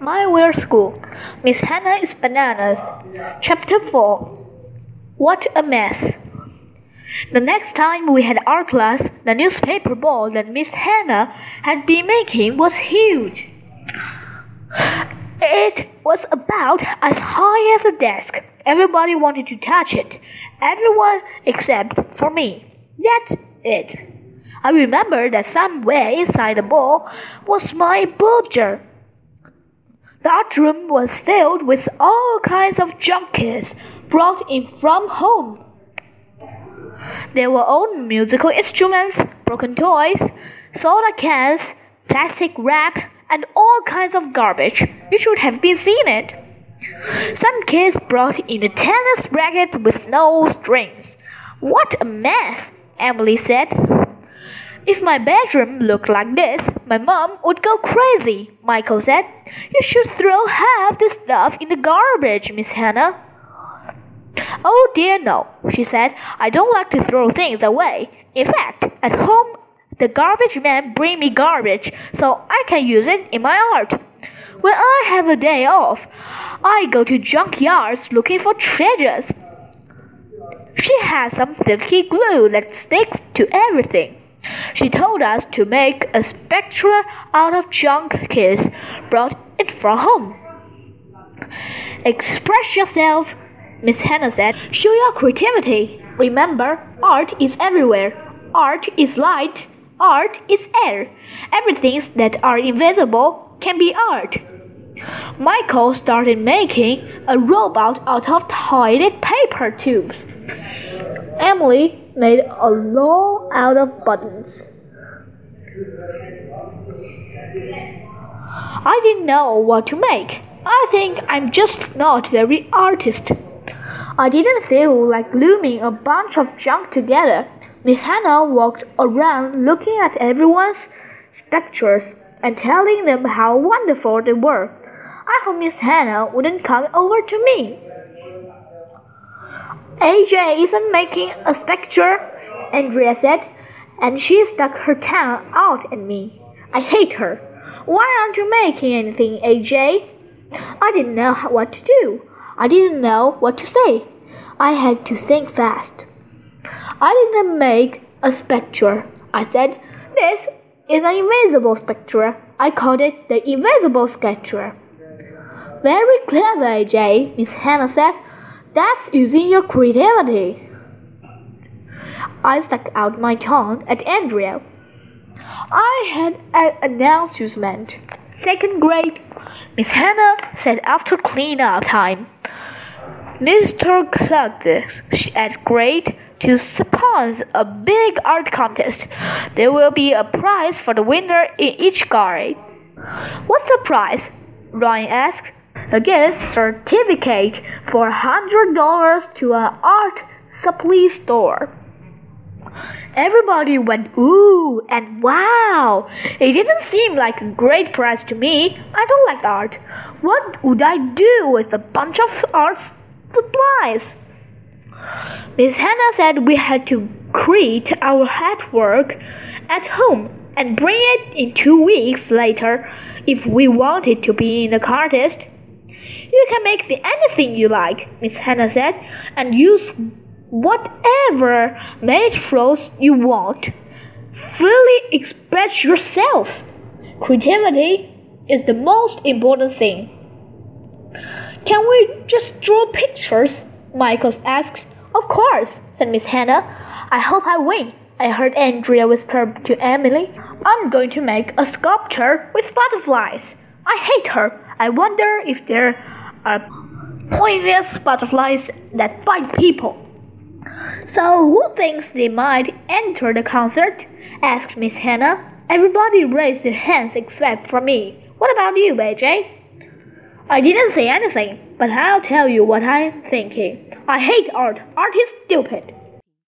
My Weird School. Miss Hannah is Bananas. Chapter 4 What a Mess. The next time we had art class, the newspaper ball that Miss Hannah had been making was huge. It was about as high as a desk. Everybody wanted to touch it. Everyone except for me. That's it. I remember that somewhere inside the ball was my butcher. The art room was filled with all kinds of junkies brought in from home. There were old musical instruments, broken toys, soda cans, plastic wrap, and all kinds of garbage. You should have been seeing it. Some kids brought in a tennis racket with no strings. What a mess, Emily said. If my bedroom looked like this, my mom would go crazy, Michael said. You should throw half the stuff in the garbage, Miss Hannah. Oh dear, no, she said. I don't like to throw things away. In fact, at home, the garbage man brings me garbage so I can use it in my art. When I have a day off, I go to junkyards looking for treasures. She has some silky glue that sticks to everything. She told us to make a spectra out of junk kids brought it from home. Express yourself, Miss Hannah said. Show your creativity. Remember, art is everywhere. Art is light. Art is air. Everything that are invisible can be art. Michael started making a robot out of toilet paper tubes. Emily made a law out of buttons. I didn't know what to make. I think I'm just not very artist. I didn't feel like gluing a bunch of junk together. Miss Hannah walked around looking at everyone's pictures and telling them how wonderful they were. I hope Miss Hannah wouldn't come over to me. AJ isn't making a spectre, Andrea said, and she stuck her tongue out at me. I hate her. Why aren't you making anything, AJ? I didn't know what to do. I didn't know what to say. I had to think fast. I didn't make a spectre. I said, This is an invisible spectre. I called it the invisible spectre. Very clever, AJ, Miss Hannah said. That's using your creativity. I stuck out my tongue at Andrea. I had an announcement. Second grade, Miss Hannah said after cleanup time. Mr. Klutz at grade to sponsor a big art contest. There will be a prize for the winner in each grade. What's the prize? Ryan asked a gift certificate for $100 to an art supply store. Everybody went ooh and wow. It didn't seem like a great prize to me. I don't like art. What would I do with a bunch of art supplies? Miss Hannah said we had to create our artwork at home and bring it in two weeks later if we wanted to be in the contest. You can make the anything you like, Miss Hannah said, and use whatever materials you want. Freely express yourselves. Creativity is the most important thing. Can we just draw pictures? Michael asked. Of course, said Miss Hannah. I hope I win. I heard Andrea whisper to Emily. I'm going to make a sculpture with butterflies. I hate her. I wonder if there are poisonous butterflies that bite people. So who thinks they might enter the concert? asked Miss Hannah. Everybody raised their hands except for me. What about you, AJ? I didn't say anything, but I'll tell you what I'm thinking. I hate art. Art is stupid.